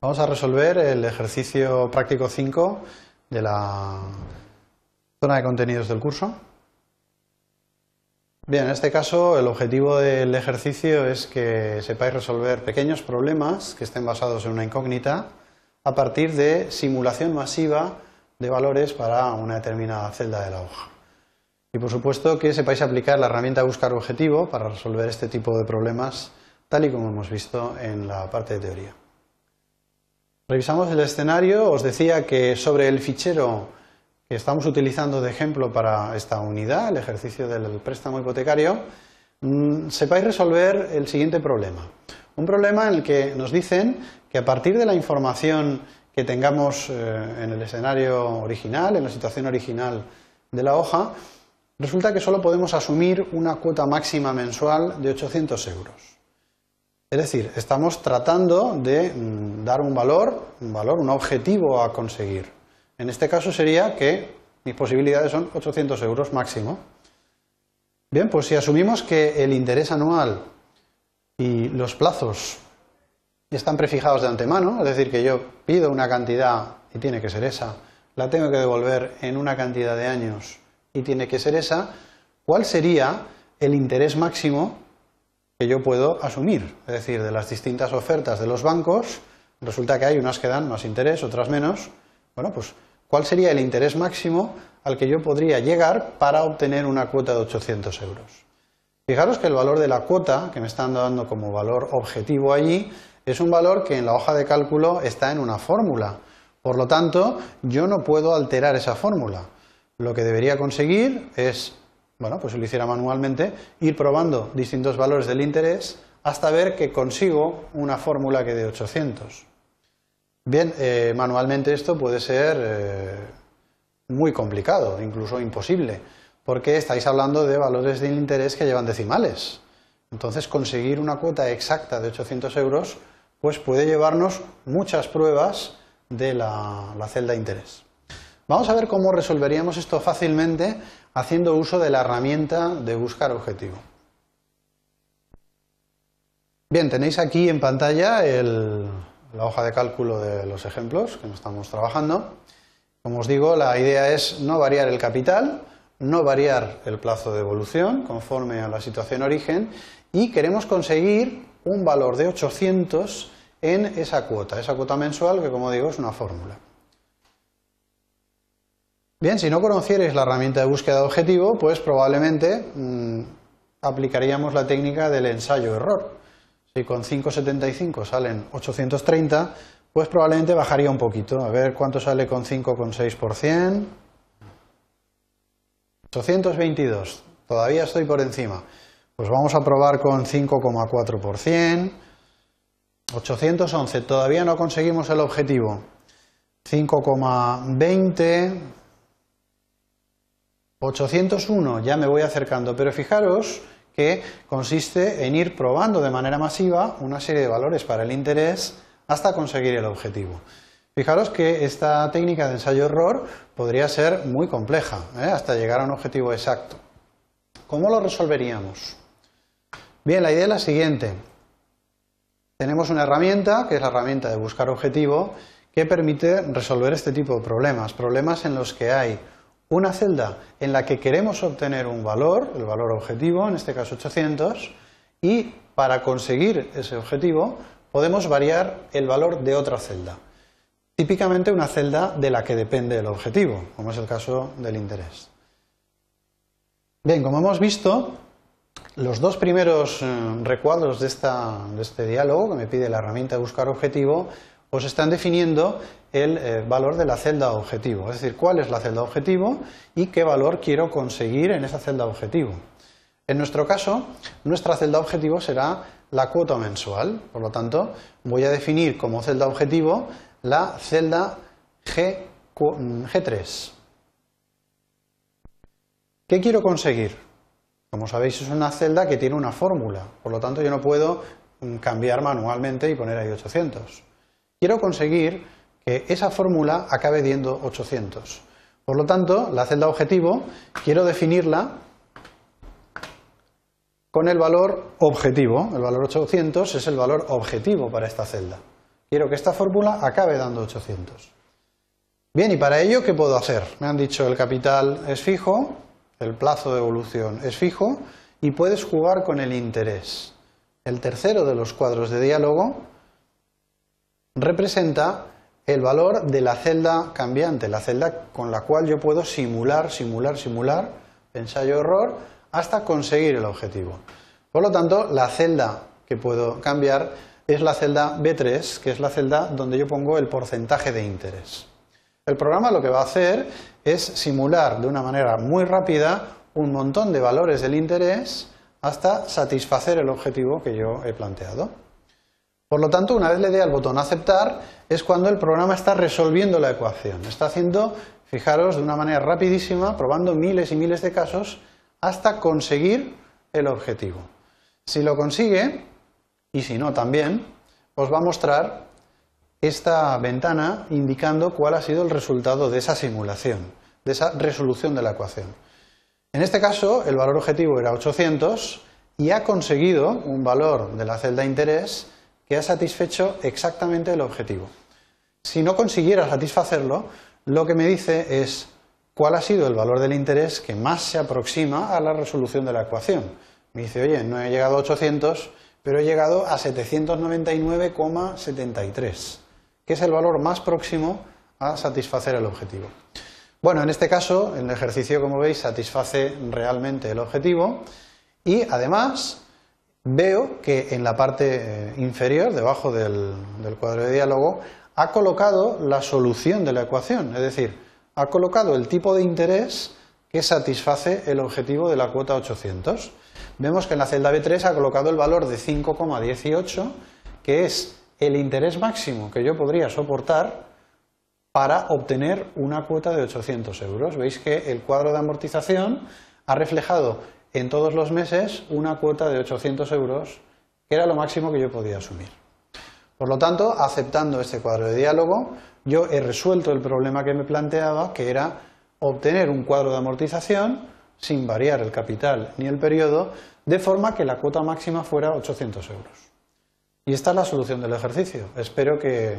Vamos a resolver el ejercicio práctico 5 de la zona de contenidos del curso. Bien, en este caso el objetivo del ejercicio es que sepáis resolver pequeños problemas que estén basados en una incógnita a partir de simulación masiva de valores para una determinada celda de la hoja. Y por supuesto que sepáis aplicar la herramienta buscar objetivo para resolver este tipo de problemas tal y como hemos visto en la parte de teoría. Revisamos el escenario, os decía que sobre el fichero que estamos utilizando de ejemplo para esta unidad, el ejercicio del préstamo hipotecario, mm, sepáis resolver el siguiente problema. Un problema en el que nos dicen que a partir de la información que tengamos eh, en el escenario original, en la situación original de la hoja, resulta que solo podemos asumir una cuota máxima mensual de 800 euros. Es decir, estamos tratando de mm, dar un valor, un valor, un objetivo a conseguir. En este caso sería que mis posibilidades son 800 euros máximo. Bien, pues si asumimos que el interés anual y los plazos están prefijados de antemano, es decir, que yo pido una cantidad y tiene que ser esa, la tengo que devolver en una cantidad de años y tiene que ser esa, ¿cuál sería el interés máximo que yo puedo asumir. Es decir, de las distintas ofertas de los bancos, resulta que hay unas que dan más interés, otras menos. Bueno, pues, ¿cuál sería el interés máximo al que yo podría llegar para obtener una cuota de 800 euros? Fijaros que el valor de la cuota, que me están dando como valor objetivo allí, es un valor que en la hoja de cálculo está en una fórmula. Por lo tanto, yo no puedo alterar esa fórmula. Lo que debería conseguir es bueno, pues lo hiciera manualmente, ir probando distintos valores del interés hasta ver que consigo una fórmula que dé 800. Bien, eh, manualmente esto puede ser eh, muy complicado, incluso imposible, porque estáis hablando de valores del interés que llevan decimales. Entonces, conseguir una cuota exacta de 800 euros pues puede llevarnos muchas pruebas de la, la celda interés. Vamos a ver cómo resolveríamos esto fácilmente haciendo uso de la herramienta de buscar objetivo. Bien, tenéis aquí en pantalla la hoja de cálculo de los ejemplos que estamos trabajando. Como os digo, la idea es no variar el capital, no variar el plazo de evolución conforme a la situación origen y queremos conseguir un valor de 800 en esa cuota, esa cuota mensual que como digo es una fórmula. Bien, si no conocierais la herramienta de búsqueda de objetivo, pues probablemente mm, aplicaríamos la técnica del ensayo-error. Si con 5,75 salen 830, pues probablemente bajaría un poquito. A ver cuánto sale con 5,6%. 822, todavía estoy por encima. Pues vamos a probar con 5,4%. 811, todavía no conseguimos el objetivo. 5,20, 801 ya me voy acercando, pero fijaros que consiste en ir probando de manera masiva una serie de valores para el interés hasta conseguir el objetivo. Fijaros que esta técnica de ensayo-error podría ser muy compleja, ¿eh? hasta llegar a un objetivo exacto. ¿Cómo lo resolveríamos? Bien, la idea es la siguiente. Tenemos una herramienta, que es la herramienta de buscar objetivo, que permite resolver este tipo de problemas, problemas en los que hay una celda en la que queremos obtener un valor, el valor objetivo, en este caso 800, y para conseguir ese objetivo podemos variar el valor de otra celda. Típicamente una celda de la que depende el objetivo, como es el caso del interés. Bien, como hemos visto, los dos primeros eh, recuadros de, de este diálogo que me pide la herramienta buscar objetivo os están definiendo el eh, valor de la celda objetivo, es decir, cuál es la celda objetivo y qué valor quiero conseguir en esa celda objetivo. En nuestro caso, nuestra celda objetivo será la cuota mensual, por lo tanto, voy a definir como celda objetivo la celda G, G3. ¿Qué quiero conseguir? Como sabéis, es una celda que tiene una fórmula, por lo tanto, yo no puedo mm, cambiar manualmente y poner ahí 800. Quiero conseguir que esa fórmula acabe dando 800. Por lo tanto, la celda objetivo quiero definirla con el valor objetivo. El valor 800 es el valor objetivo para esta celda. Quiero que esta fórmula acabe dando 800. Bien, y para ello, ¿qué puedo hacer? Me han dicho el capital es fijo, el plazo de evolución es fijo y puedes jugar con el interés. El tercero de los cuadros de diálogo representa el valor de la celda cambiante, la celda con la cual yo puedo simular, simular, simular, ensayo-error, hasta conseguir el objetivo. Por lo tanto, la celda que puedo cambiar es la celda B3, que es la celda donde yo pongo el porcentaje de interés. El programa lo que va a hacer es simular de una manera muy rápida un montón de valores del interés hasta satisfacer el objetivo que yo he planteado. Por lo tanto, una vez le dé al botón aceptar, es cuando el programa está resolviendo la ecuación. Está haciendo, fijaros, de una manera rapidísima, probando miles y miles de casos hasta conseguir el objetivo. Si lo consigue, y si no también, os va a mostrar esta ventana indicando cuál ha sido el resultado de esa simulación, de esa resolución de la ecuación. En este caso, el valor objetivo era 800 y ha conseguido un valor de la celda interés que ha satisfecho exactamente el objetivo. Si no consiguiera satisfacerlo, lo que me dice es cuál ha sido el valor del interés que más se aproxima a la resolución de la ecuación. Me dice, oye, no he llegado a 800, pero he llegado a 799,73, que es el valor más próximo a satisfacer el objetivo. Bueno, en este caso, el ejercicio, como veis, satisface realmente el objetivo y además veo que en la parte eh, inferior, debajo del, cuadro de diálogo, ha colocado la solución de la ecuación, es decir, ha colocado el tipo de interés que satisface el objetivo de la cuota 800. Vemos que en la celda B3 ha colocado el valor de 5,18, que es el interés máximo que yo podría soportar para obtener una cuota de 800 euros. Veis que el cuadro de amortización ha reflejado en todos los meses una cuota de 800 euros, que era lo máximo que yo podía asumir. Por lo tanto, aceptando este cuadro de diálogo, yo he resuelto el problema que me planteaba, que era obtener un cuadro de amortización sin variar el capital ni el periodo, de forma que la cuota máxima fuera 800 euros. Y esta es la solución del ejercicio. Espero que